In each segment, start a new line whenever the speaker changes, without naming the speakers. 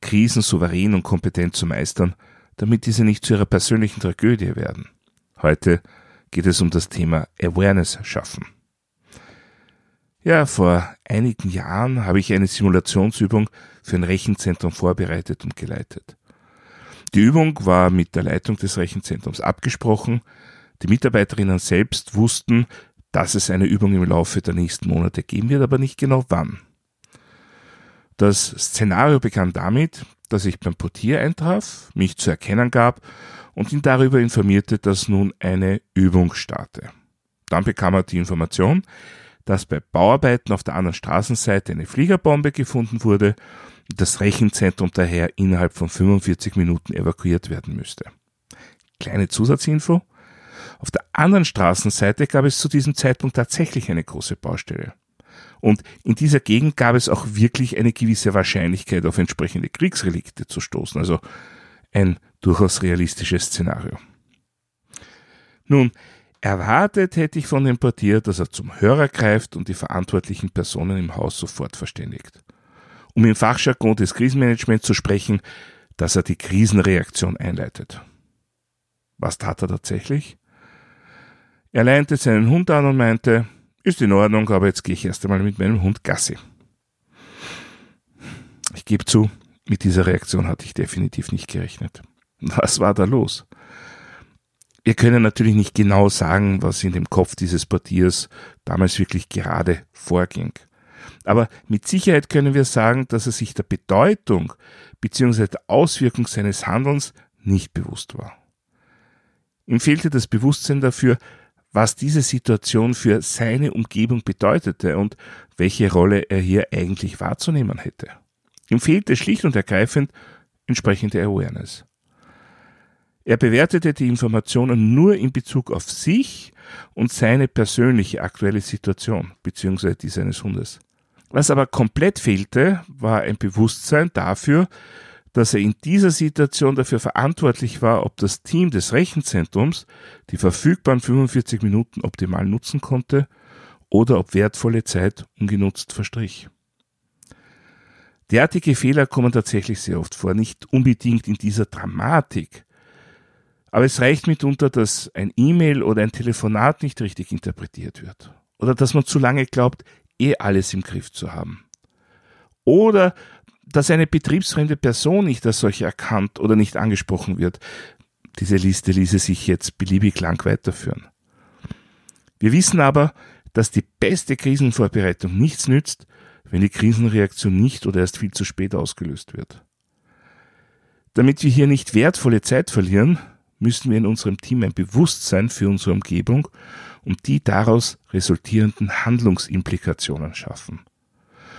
Krisen souverän und kompetent zu meistern, damit diese nicht zu ihrer persönlichen Tragödie werden. Heute geht es um das Thema Awareness schaffen. Ja, vor einigen Jahren habe ich eine Simulationsübung für ein Rechenzentrum vorbereitet und geleitet. Die Übung war mit der Leitung des Rechenzentrums abgesprochen. Die Mitarbeiterinnen selbst wussten, dass es eine Übung im Laufe der nächsten Monate geben wird, aber nicht genau wann. Das Szenario begann damit, dass ich beim Portier eintraf, mich zu erkennen gab und ihn darüber informierte, dass nun eine Übung starte. Dann bekam er die Information, dass bei Bauarbeiten auf der anderen Straßenseite eine Fliegerbombe gefunden wurde und das Rechenzentrum daher innerhalb von 45 Minuten evakuiert werden müsste. Kleine Zusatzinfo. Auf der anderen Straßenseite gab es zu diesem Zeitpunkt tatsächlich eine große Baustelle. Und in dieser Gegend gab es auch wirklich eine gewisse Wahrscheinlichkeit, auf entsprechende Kriegsrelikte zu stoßen. Also ein durchaus realistisches Szenario. Nun, erwartet hätte ich von dem Portier, dass er zum Hörer greift und die verantwortlichen Personen im Haus sofort verständigt. Um im Fachjargon des Krisenmanagements zu sprechen, dass er die Krisenreaktion einleitet. Was tat er tatsächlich? Er leinte seinen Hund an und meinte, ist in Ordnung, aber jetzt gehe ich erst einmal mit meinem Hund Gassi. Ich gebe zu, mit dieser Reaktion hatte ich definitiv nicht gerechnet. Was war da los? Wir können natürlich nicht genau sagen, was in dem Kopf dieses Portiers damals wirklich gerade vorging. Aber mit Sicherheit können wir sagen, dass er sich der Bedeutung bzw. der Auswirkung seines Handelns nicht bewusst war. Ihm fehlte das Bewusstsein dafür, was diese Situation für seine Umgebung bedeutete und welche Rolle er hier eigentlich wahrzunehmen hätte. Ihm fehlte schlicht und ergreifend entsprechende Awareness. Er bewertete die Informationen nur in Bezug auf sich und seine persönliche aktuelle Situation bzw. die seines Hundes. Was aber komplett fehlte, war ein Bewusstsein dafür, dass er in dieser Situation dafür verantwortlich war, ob das Team des Rechenzentrums die verfügbaren 45 Minuten optimal nutzen konnte oder ob wertvolle Zeit ungenutzt verstrich. Derartige Fehler kommen tatsächlich sehr oft vor, nicht unbedingt in dieser Dramatik. Aber es reicht mitunter, dass ein E-Mail oder ein Telefonat nicht richtig interpretiert wird. Oder dass man zu lange glaubt, eh alles im Griff zu haben. Oder dass eine betriebsfremde Person nicht als solche erkannt oder nicht angesprochen wird. Diese Liste ließe sich jetzt beliebig lang weiterführen. Wir wissen aber, dass die beste Krisenvorbereitung nichts nützt, wenn die Krisenreaktion nicht oder erst viel zu spät ausgelöst wird. Damit wir hier nicht wertvolle Zeit verlieren, müssen wir in unserem Team ein Bewusstsein für unsere Umgebung und die daraus resultierenden Handlungsimplikationen schaffen.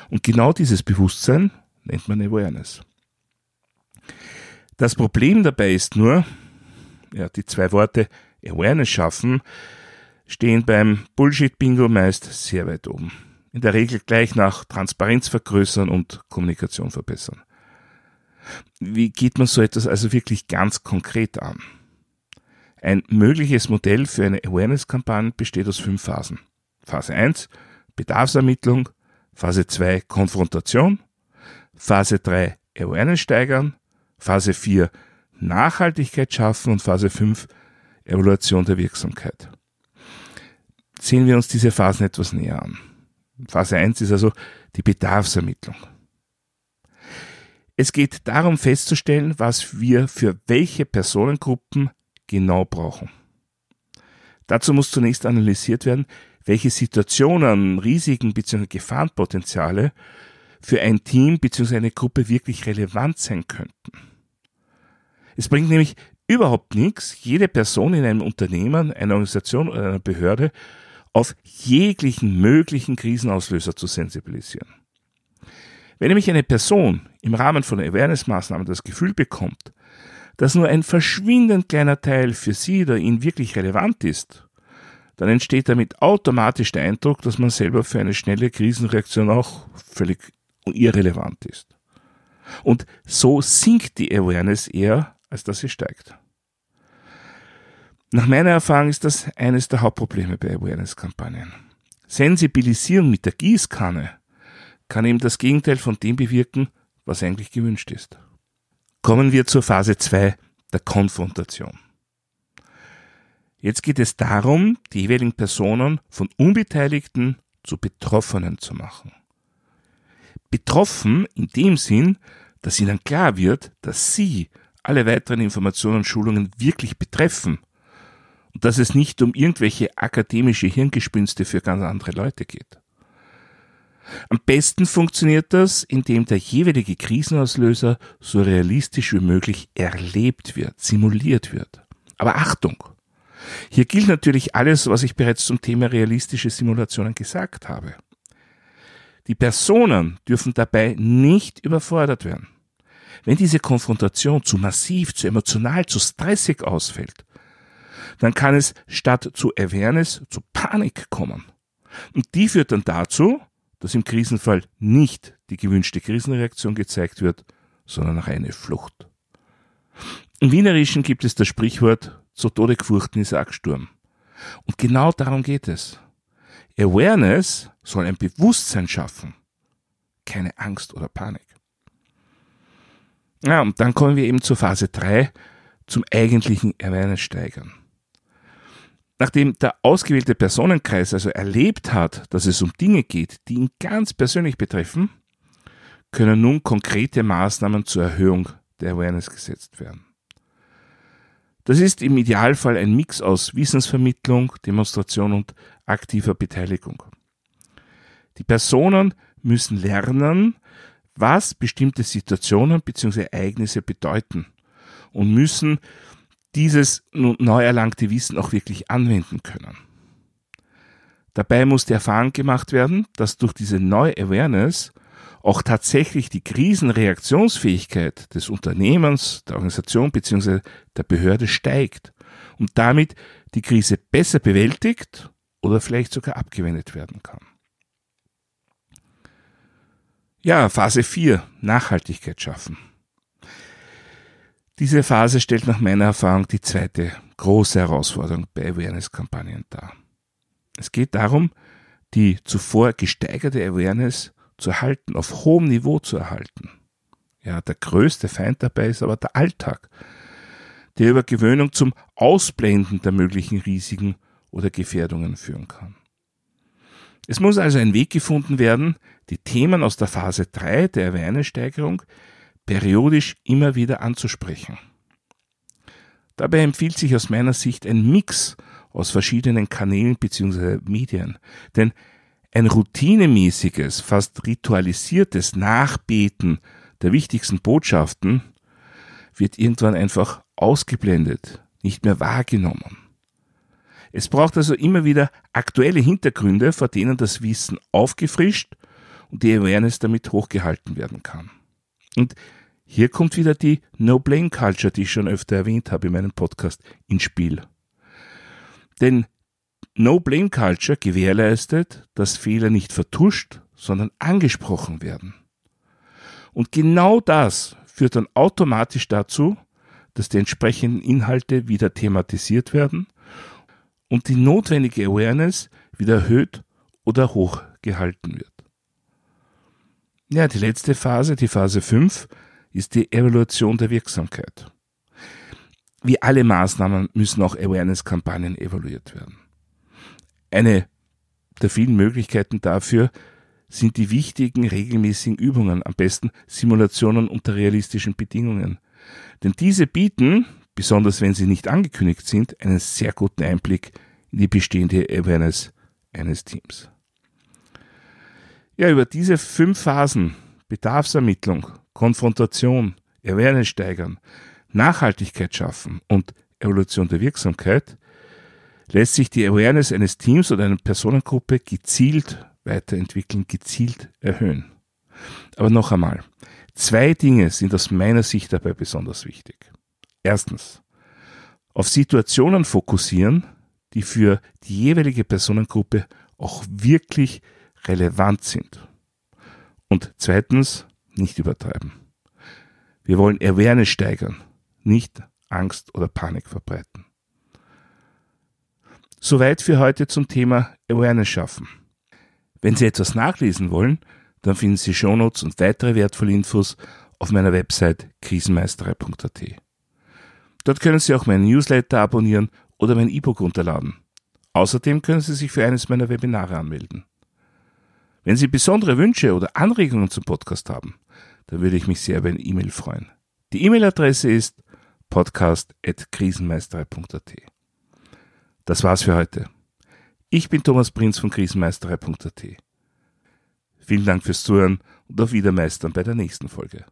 Und genau dieses Bewusstsein nennt man Awareness. Das Problem dabei ist nur, ja, die zwei Worte Awareness schaffen stehen beim Bullshit-Bingo meist sehr weit oben. In der Regel gleich nach Transparenz vergrößern und Kommunikation verbessern. Wie geht man so etwas also wirklich ganz konkret an? Ein mögliches Modell für eine Awareness-Kampagne besteht aus fünf Phasen. Phase 1 Bedarfsermittlung, Phase 2 Konfrontation, Phase 3 Awareness steigern, Phase 4 Nachhaltigkeit schaffen und Phase 5 Evaluation der Wirksamkeit. Sehen wir uns diese Phasen etwas näher an. Phase 1 ist also die Bedarfsermittlung. Es geht darum festzustellen, was wir für welche Personengruppen genau brauchen. Dazu muss zunächst analysiert werden, welche Situationen, Risiken bzw. Gefahrenpotenziale für ein Team bzw. eine Gruppe wirklich relevant sein könnten. Es bringt nämlich überhaupt nichts, jede Person in einem Unternehmen, einer Organisation oder einer Behörde auf jeglichen möglichen Krisenauslöser zu sensibilisieren. Wenn nämlich eine Person im Rahmen von Awareness-Maßnahmen das Gefühl bekommt, dass nur ein verschwindend kleiner Teil für Sie oder ihn wirklich relevant ist, dann entsteht damit automatisch der Eindruck, dass man selber für eine schnelle Krisenreaktion auch völlig irrelevant ist. Und so sinkt die Awareness eher, als dass sie steigt. Nach meiner Erfahrung ist das eines der Hauptprobleme bei Awareness-Kampagnen. Sensibilisierung mit der Gießkanne kann eben das Gegenteil von dem bewirken, was eigentlich gewünscht ist. Kommen wir zur Phase 2 der Konfrontation. Jetzt geht es darum, die jeweiligen Personen von Unbeteiligten zu Betroffenen zu machen. Betroffen in dem Sinn, dass ihnen klar wird, dass sie alle weiteren Informationen und Schulungen wirklich betreffen und dass es nicht um irgendwelche akademische Hirngespinste für ganz andere Leute geht. Am besten funktioniert das, indem der jeweilige Krisenauslöser so realistisch wie möglich erlebt wird, simuliert wird. Aber Achtung! Hier gilt natürlich alles, was ich bereits zum Thema realistische Simulationen gesagt habe. Die Personen dürfen dabei nicht überfordert werden. Wenn diese Konfrontation zu massiv, zu emotional, zu stressig ausfällt, dann kann es statt zu Awareness zu Panik kommen. Und die führt dann dazu, dass im Krisenfall nicht die gewünschte Krisenreaktion gezeigt wird, sondern reine Flucht. Im Wienerischen gibt es das Sprichwort, zu Tode gefurchten ist Sturm. Und genau darum geht es. Awareness soll ein Bewusstsein schaffen, keine Angst oder Panik. Ja, und dann kommen wir eben zur Phase 3, zum eigentlichen Awareness steigern. Nachdem der ausgewählte Personenkreis also erlebt hat, dass es um Dinge geht, die ihn ganz persönlich betreffen, können nun konkrete Maßnahmen zur Erhöhung der Awareness gesetzt werden. Das ist im Idealfall ein Mix aus Wissensvermittlung, Demonstration und aktiver Beteiligung. Die Personen müssen lernen, was bestimmte Situationen bzw. Ereignisse bedeuten und müssen dieses neu erlangte Wissen auch wirklich anwenden können. Dabei muss die Erfahrung gemacht werden, dass durch diese neue Awareness auch tatsächlich die Krisenreaktionsfähigkeit des Unternehmens, der Organisation bzw. der Behörde steigt und damit die Krise besser bewältigt oder vielleicht sogar abgewendet werden kann. Ja, Phase 4, Nachhaltigkeit schaffen. Diese Phase stellt nach meiner Erfahrung die zweite große Herausforderung bei Awareness-Kampagnen dar. Es geht darum, die zuvor gesteigerte Awareness zu erhalten, auf hohem Niveau zu erhalten. Ja, der größte Feind dabei ist aber der Alltag, der über Gewöhnung zum Ausblenden der möglichen Risiken oder Gefährdungen führen kann. Es muss also ein Weg gefunden werden, die Themen aus der Phase 3 der Awareness-Steigerung periodisch immer wieder anzusprechen. Dabei empfiehlt sich aus meiner Sicht ein Mix aus verschiedenen Kanälen bzw. Medien, denn ein routinemäßiges, fast ritualisiertes Nachbeten der wichtigsten Botschaften wird irgendwann einfach ausgeblendet, nicht mehr wahrgenommen. Es braucht also immer wieder aktuelle Hintergründe, vor denen das Wissen aufgefrischt und die Awareness damit hochgehalten werden kann. Und hier kommt wieder die No-Blame-Culture, die ich schon öfter erwähnt habe in meinem Podcast, ins Spiel. Denn No-Blame-Culture gewährleistet, dass Fehler nicht vertuscht, sondern angesprochen werden. Und genau das führt dann automatisch dazu, dass die entsprechenden Inhalte wieder thematisiert werden und die notwendige Awareness wieder erhöht oder hochgehalten wird. Ja, die letzte Phase, die Phase 5, ist die Evaluation der Wirksamkeit. Wie alle Maßnahmen müssen auch Awareness-Kampagnen evaluiert werden. Eine der vielen Möglichkeiten dafür sind die wichtigen regelmäßigen Übungen, am besten Simulationen unter realistischen Bedingungen. Denn diese bieten, besonders wenn sie nicht angekündigt sind, einen sehr guten Einblick in die bestehende Awareness eines Teams. Ja, über diese fünf Phasen Bedarfsermittlung, Konfrontation, Awareness steigern, Nachhaltigkeit schaffen und Evolution der Wirksamkeit lässt sich die Awareness eines Teams oder einer Personengruppe gezielt weiterentwickeln, gezielt erhöhen. Aber noch einmal, zwei Dinge sind aus meiner Sicht dabei besonders wichtig. Erstens. Auf Situationen fokussieren, die für die jeweilige Personengruppe auch wirklich relevant sind. Und zweitens, nicht übertreiben. Wir wollen Awareness steigern, nicht Angst oder Panik verbreiten. Soweit für heute zum Thema Awareness schaffen. Wenn Sie etwas nachlesen wollen, dann finden Sie Shownotes und weitere wertvolle Infos auf meiner Website krisenmeisterei.at. Dort können Sie auch meinen Newsletter abonnieren oder mein E-Book runterladen. Außerdem können Sie sich für eines meiner Webinare anmelden. Wenn Sie besondere Wünsche oder Anregungen zum Podcast haben, dann würde ich mich sehr über eine E-Mail freuen. Die E-Mail-Adresse ist podcast.krisenmeisterei.at. Das war's für heute. Ich bin Thomas Prinz von krisenmeisterei.at. Vielen Dank fürs Zuhören und auf Wiedermeistern bei der nächsten Folge.